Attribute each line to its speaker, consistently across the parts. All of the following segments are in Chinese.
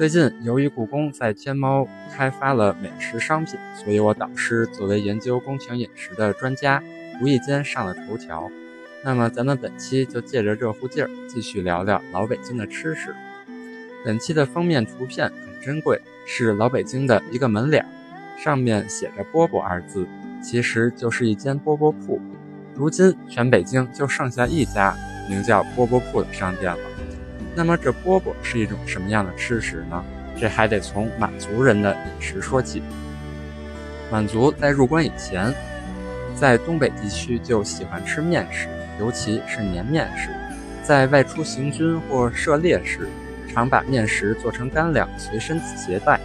Speaker 1: 最近，由于故宫在天猫开发了美食商品，所以我导师作为研究宫廷饮食的专家，无意间上了头条。那么，咱们本期就借着热乎劲儿，继续聊聊老北京的吃食。本期的封面图片很珍贵，是老北京的一个门脸，上面写着“饽饽”二字，其实就是一间饽饽铺。如今，全北京就剩下一家名叫饽饽铺的商店了。那么这饽饽是一种什么样的吃食呢？这还得从满族人的饮食说起。满族在入关以前，在东北地区就喜欢吃面食，尤其是粘面食。在外出行军或涉猎时，常把面食做成干粮随身携带，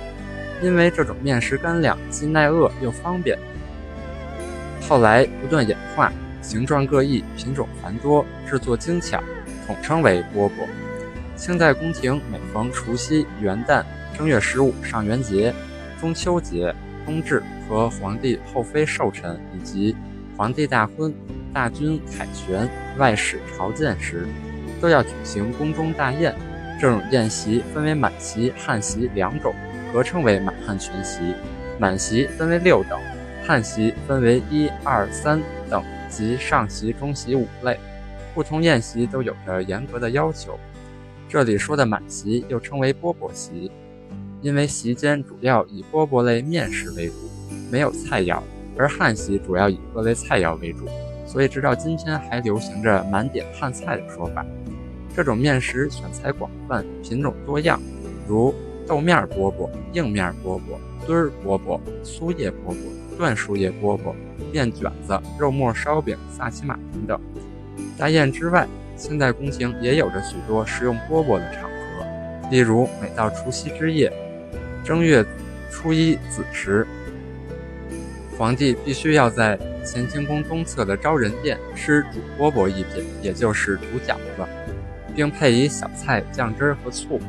Speaker 1: 因为这种面食干粮既耐饿又方便。后来不断演化，形状各异，品种繁多，制作精巧，统称为饽饽。清代宫廷每逢除夕、元旦、正月十五上元节、中秋节、冬至和皇帝后妃寿辰，以及皇帝大婚、大军凯旋、外使朝见时，都要举行宫中大宴。这种宴席分为满席、汉席两种，合称为满汉全席。满席分为六等，汉席分为一二三等及上席、中席五类。不同宴席都有着严格的要求。这里说的满席又称为饽饽席，因为席间主要以饽饽类面食为主，没有菜肴；而汉席主要以各类菜肴为主，所以直到今天还流行着满点汉菜的说法。这种面食选材广泛，品种多样，如豆面饽饽、硬面饽饽、墩儿饽饽、酥叶饽饽、断树叶饽饽、面卷子、肉末烧饼、萨其马等等。大宴之外，清代宫廷也有着许多食用饽饽的场合，例如每到除夕之夜、正月初一子时，皇帝必须要在乾清宫东侧的昭仁殿吃煮饽饽一品，也就是煮饺子，并配以小菜、酱汁和醋。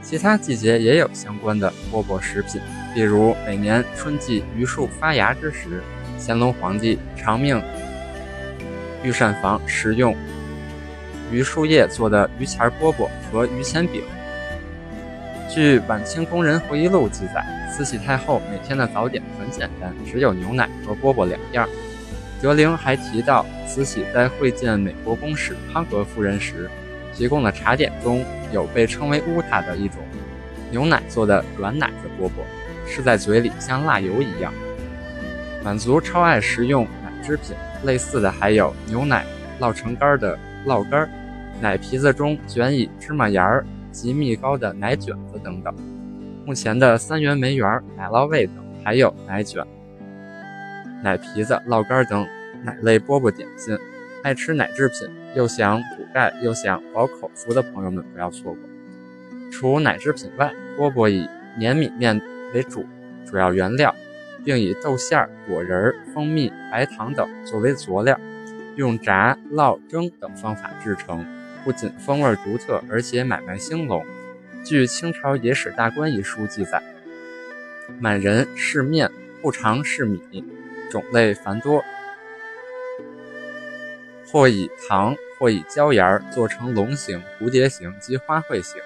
Speaker 1: 其他季节也有相关的饽饽食品，例如每年春季榆树发芽之时，乾隆皇帝常命御膳房食用。榆树叶做的榆钱饽饽和榆钱饼。据晚清工人回忆录记载，慈禧太后每天的早点很简单，只有牛奶和饽饽两样。德龄还提到，慈禧在会见美国公使康格夫人时，提供的茶点中有被称为乌塔的一种牛奶做的软奶子饽饽，吃在嘴里像辣油一样。满族超爱食用奶制品，类似的还有牛奶烙成干的。烙干儿、奶皮子中卷以芝麻盐儿及蜜糕的奶卷子等等。目前的三元梅园、奶酪味等，还有奶卷、奶皮子、烙干等奶类饽饽点心。爱吃奶制品又想补钙又想饱口福的朋友们不要错过。除奶制品外，饽饽以粘米面为主主要原料，并以豆馅儿、果仁、蜂蜜、白糖等作为佐料。用炸、烙、蒸等方法制成，不仅风味独特，而且买卖兴隆。据《清朝野史大观》一书记载，满人是面，不常是米，种类繁多，或以糖，或以椒盐儿做成龙形、蝴蝶形及花卉形。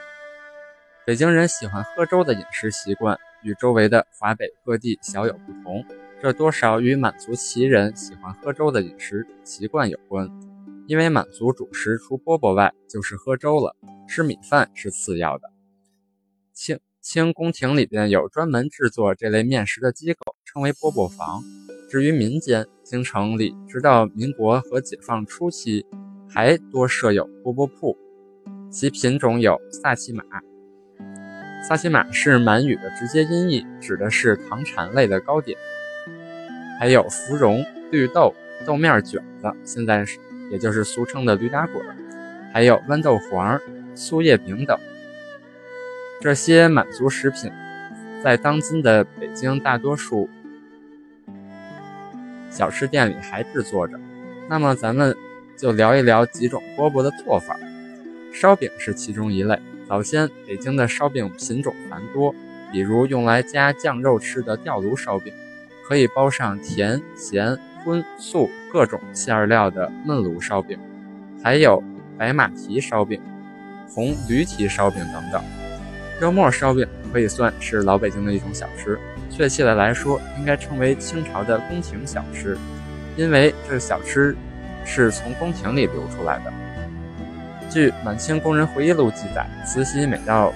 Speaker 1: 北京人喜欢喝粥的饮食习惯，与周围的华北各地小有不同。这多少与满族旗人喜欢喝粥的饮食习惯有关，因为满族主食除饽饽外就是喝粥了，吃米饭是次要的。清清宫廷里边有专门制作这类面食的机构，称为饽饽房。至于民间，京城里直到民国和解放初期，还多设有饽饽铺，其品种有萨其马。萨其马是满语的直接音译，指的是糖产类的糕点。还有芙蓉、绿豆、豆面卷子，现在是也就是俗称的驴打滚，还有豌豆黄、酥叶饼等。这些满族食品在当今的北京大多数小吃店里还制作着。那么咱们就聊一聊几种饽饽的做法。烧饼是其中一类。早先北京的烧饼品种繁多，比如用来加酱肉吃的吊炉烧饼，可以包上甜、咸、荤、素各种馅料的焖炉烧饼，还有白马蹄烧饼、红驴蹄烧饼等等。肉末烧饼可以算是老北京的一种小吃，确切的来说，应该称为清朝的宫廷小吃，因为这小吃是从宫廷里流出来的。据《满清工人回忆录》记载，慈禧每到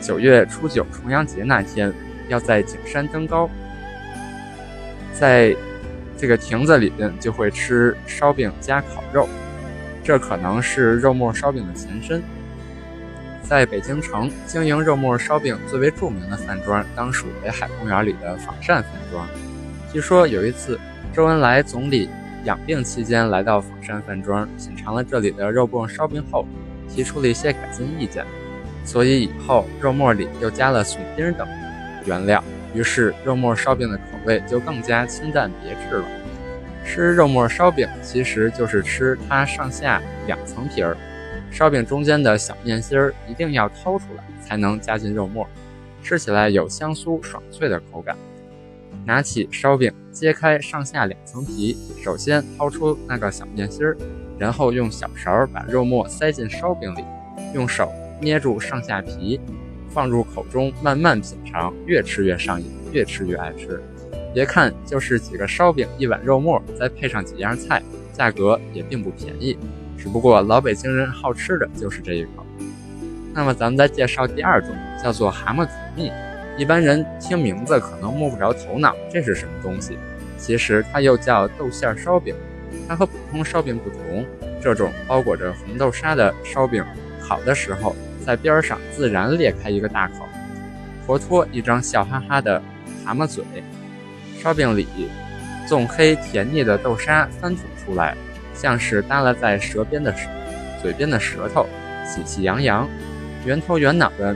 Speaker 1: 九月初九重阳节那天，要在景山登高，在这个亭子里边就会吃烧饼加烤肉，这可能是肉末烧饼的前身。在北京城经营肉末烧饼最为著名的饭庄，当属北海公园里的仿膳饭庄。据说有一次，周恩来总理。养病期间来到仿膳饭庄，品尝了这里的肉末烧饼后，提出了一些改进意见，所以以后肉末里又加了笋丁等原料，于是肉末烧饼的口味就更加清淡别致了。吃肉末烧饼其实就是吃它上下两层皮儿，烧饼中间的小面心儿一定要掏出来才能加进肉末，吃起来有香酥爽脆的口感。拿起烧饼，揭开上下两层皮，首先掏出那个小面心儿，然后用小勺把肉末塞进烧饼里，用手捏住上下皮，放入口中慢慢品尝，越吃越上瘾，越吃越爱吃。别看就是几个烧饼一碗肉末，再配上几样菜，价格也并不便宜。只不过老北京人好吃的就是这一口。那么咱们再介绍第二种，叫做蛤蟆煮蜜。一般人听名字可能摸不着头脑，这是什么东西？其实它又叫豆馅烧饼。它和普通烧饼不同，这种包裹着红豆沙的烧饼，烤的时候在边上自然裂开一个大口，活脱一张笑哈哈的蛤蟆嘴。烧饼里纵黑甜腻的豆沙翻吐出来，像是耷拉在舌边的嘴边的舌头，喜气洋洋，圆头圆脑的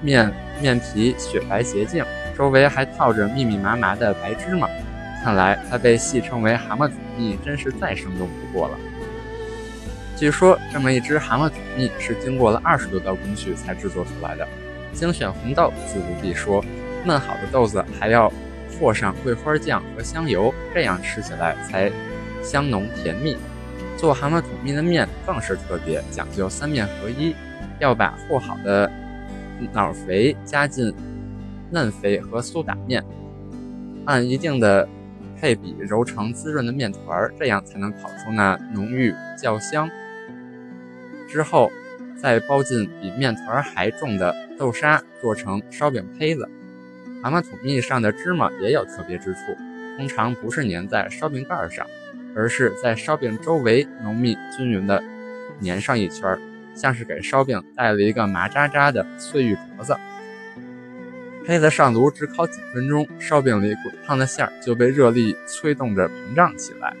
Speaker 1: 面。面皮雪白洁净，周围还套着密密麻麻的白芝麻，看来它被戏称为蛤蟆煮蜜，真是再生动不过了。据说这么一只蛤蟆煮蜜是经过了二十多道工序才制作出来的，精选红豆自不必说，焖好的豆子还要和上桂花酱和香油，这样吃起来才香浓甜蜜。做蛤蟆煮蜜的面更是特别讲究三面合一，要把和好的。脑肥加进嫩肥和苏打面，按一定的配比揉成滋润的面团，这样才能烤出那浓郁较香。之后再包进比面团还重的豆沙，做成烧饼胚子。蛤蟆土蜜上的芝麻也有特别之处，通常不是粘在烧饼盖上，而是在烧饼周围浓密均匀地粘上一圈。像是给烧饼带了一个麻扎扎的碎玉镯子。胚子上炉只烤几分钟，烧饼里滚烫的馅儿就被热力催动着膨胀起来，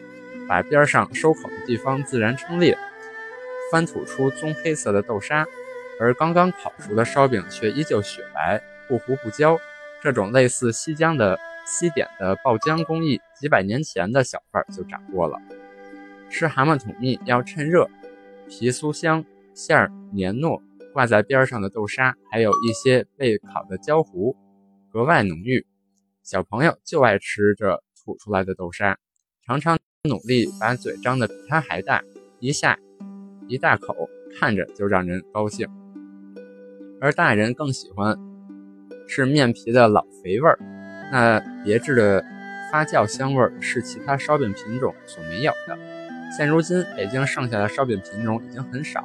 Speaker 1: 把边上收口的地方自然撑裂，翻吐出棕黑色的豆沙。而刚刚烤熟的烧饼却依旧雪白，不糊不焦。这种类似西江的西点的爆浆工艺，几百年前的小贩就掌握了。吃蛤蟆桶蜜要趁热，皮酥香。馅儿黏糯，挂在边儿上的豆沙还有一些被烤的焦糊，格外浓郁。小朋友就爱吃这吐出来的豆沙，常常努力把嘴张得比它还大，一下一大口，看着就让人高兴。而大人更喜欢是面皮的老肥味儿，那别致的发酵香味儿是其他烧饼品种所没有的。现如今，北京剩下的烧饼品种已经很少。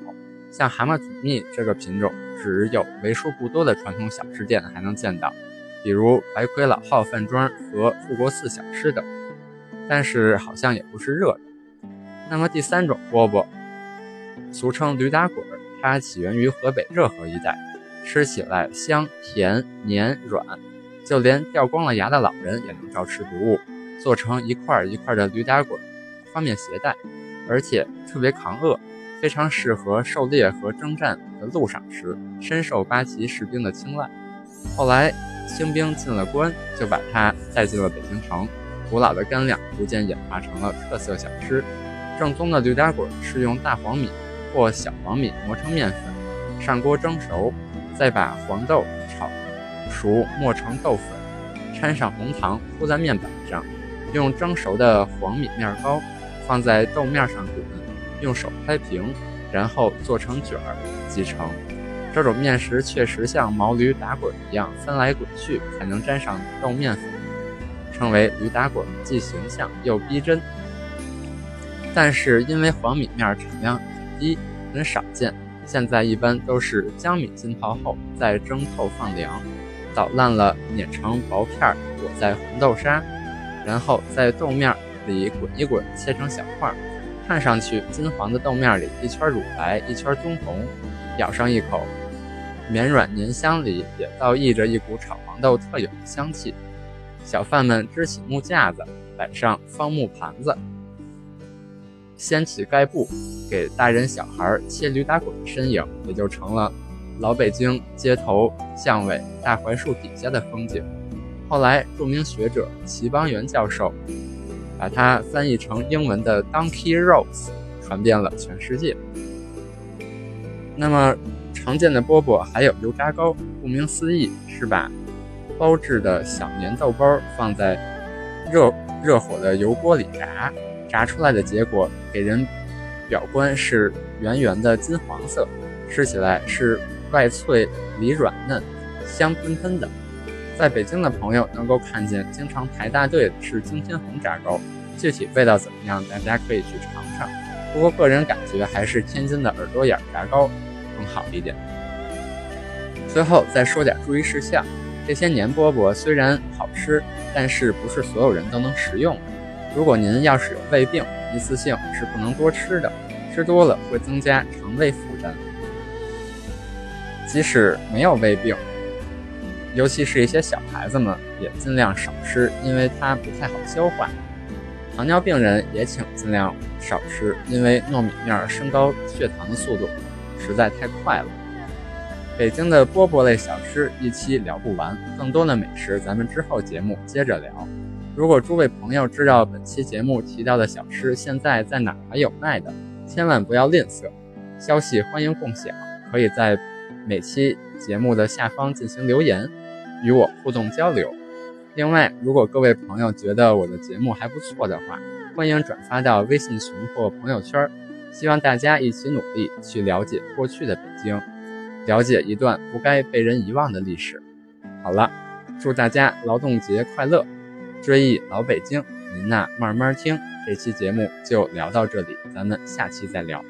Speaker 1: 像蛤蟆土蜜这个品种，只有为数不多的传统小吃店还能见到，比如白魁老号饭庄和富国寺小吃等。但是好像也不是热的。那么第三种饽饽，俗称驴打滚，它起源于河北热河一带，吃起来香甜黏软，就连掉光了牙的老人也能照吃不误。做成一块一块的驴打滚，方便携带，而且特别抗饿。非常适合狩猎和征战的路上吃，深受八旗士兵的青睐。后来清兵进了关，就把它带进了北京城。古老的干粮逐渐演化成了特色小吃。正宗的驴打滚是用大黄米或小黄米磨成面粉，上锅蒸熟，再把黄豆炒熟磨成豆粉，掺上红糖铺在面板上，用蒸熟的黄米面糕放在豆面上滚，用手拍平，然后做成卷儿即成。这种面食确实像毛驴打滚一样翻来滚去才能沾上豆面粉，称为驴打滚，既形象又逼真。但是因为黄米面产量很低，很少见，现在一般都是将米浸泡后再蒸透放凉，捣烂了碾成薄片，裹在红豆沙，然后在豆面里滚一滚，切成小块，看上去金黄的豆面里一圈乳白，一圈棕红，咬上一口，绵软黏香里也倒溢着一股炒黄豆特有的香气。小贩们支起木架子，摆上方木盘子。掀起盖布，给大人小孩切驴打滚的身影，也就成了老北京街头巷尾大槐树底下的风景。后来，著名学者齐邦媛教授把它翻译成英文的 “Donkey Rolls”，传遍了全世界。那么，常见的饽饽还有油炸糕，顾名思义是把包制的小粘豆包放在热热火的油锅里炸。炸出来的结果给人表观是圆圆的金黄色，吃起来是外脆里软嫩，香喷喷的。在北京的朋友能够看见经常排大队的是惊天红炸糕，具体味道怎么样，大家可以去尝尝。不过个人感觉还是天津的耳朵眼炸糕更好一点。最后再说点注意事项：这些年饽饽虽然好吃，但是不是所有人都能食用。如果您要是有胃病，一次性是不能多吃的，吃多了会增加肠胃负担。即使没有胃病，尤其是一些小孩子们，也尽量少吃，因为它不太好消化。糖尿病人也请尽量少吃，因为糯米面升高血糖的速度实在太快了。北京的饽饽类小吃一期聊不完，更多的美食咱们之后节目接着聊。如果诸位朋友知道本期节目提到的小吃现在在哪还有卖的，千万不要吝啬，消息欢迎共享，可以在每期节目的下方进行留言，与我互动交流。另外，如果各位朋友觉得我的节目还不错的话，欢迎转发到微信群或朋友圈，希望大家一起努力去了解过去的北京，了解一段不该被人遗忘的历史。好了，祝大家劳动节快乐！追忆老北京，您呐慢慢听。这期节目就聊到这里，咱们下期再聊。